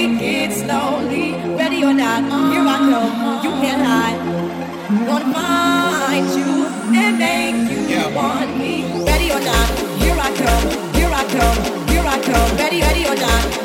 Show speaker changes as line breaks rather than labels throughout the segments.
take it slowly. Ready or not, here I go. You can't hide. Gonna find you and make you yeah. want me. Ready or not, here I come. Here I come. Here I come. Ready, ready or not.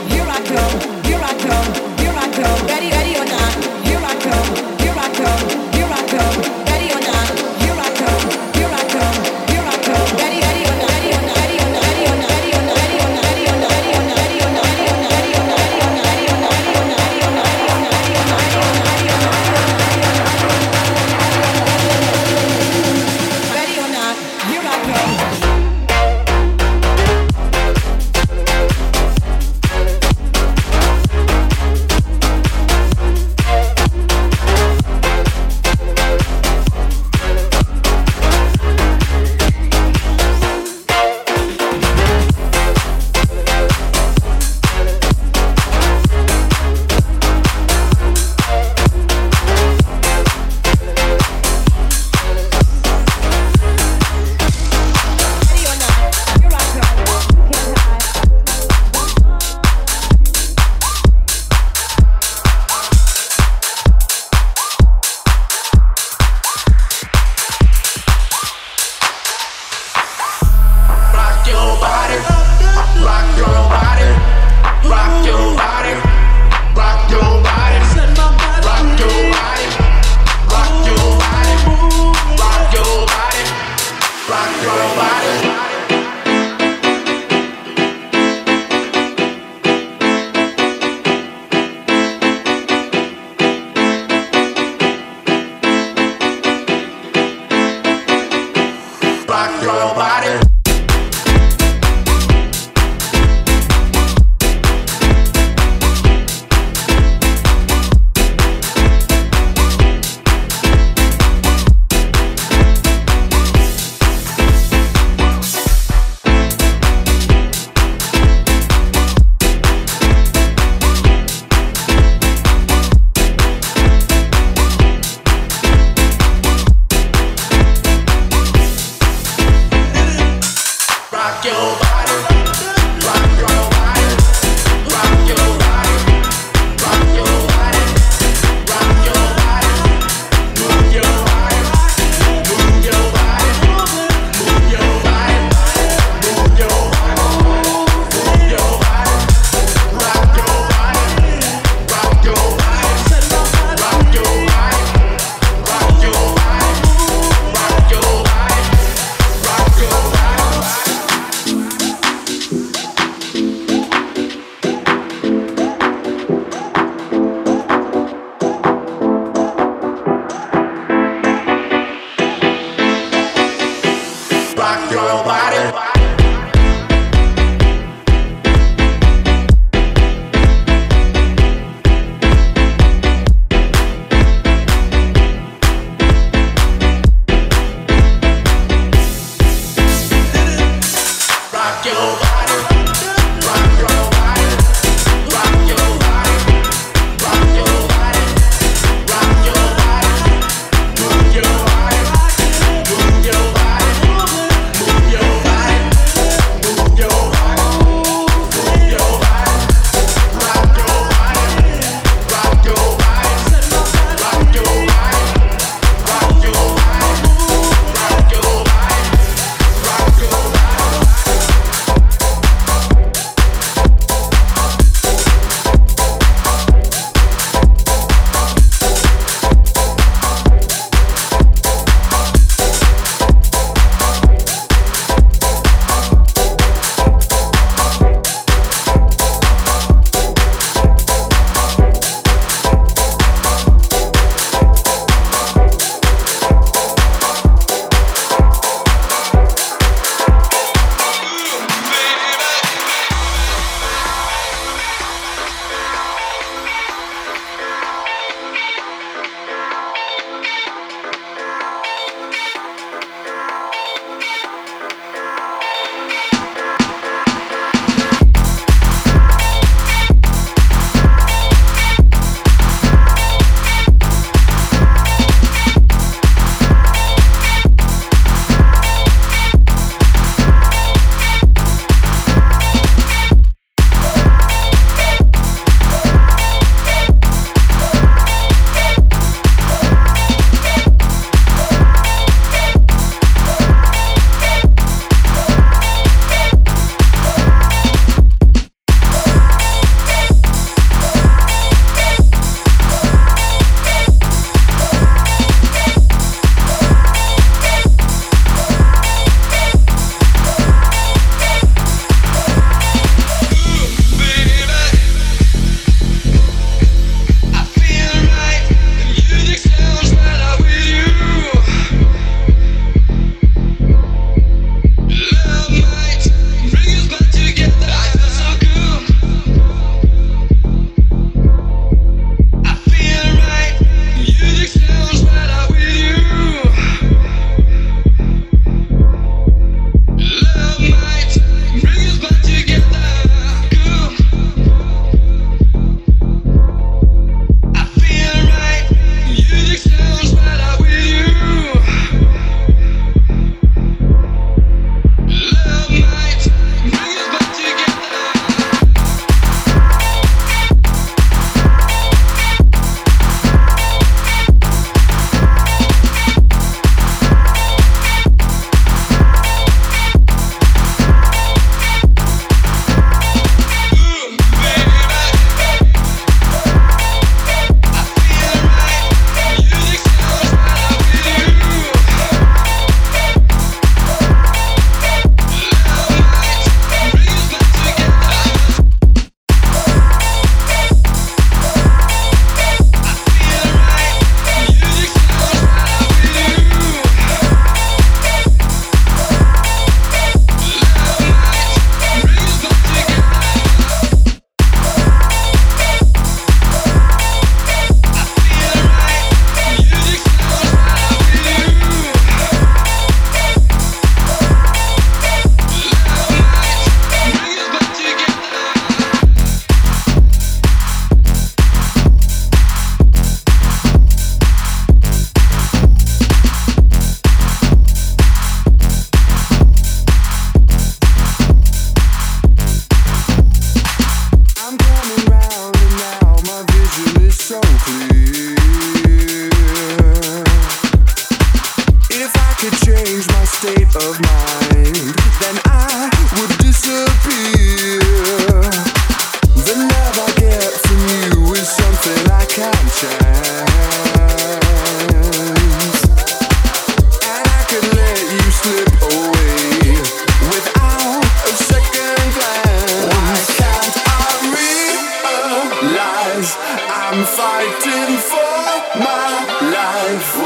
fighting for my life.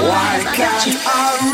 Why can't
you
all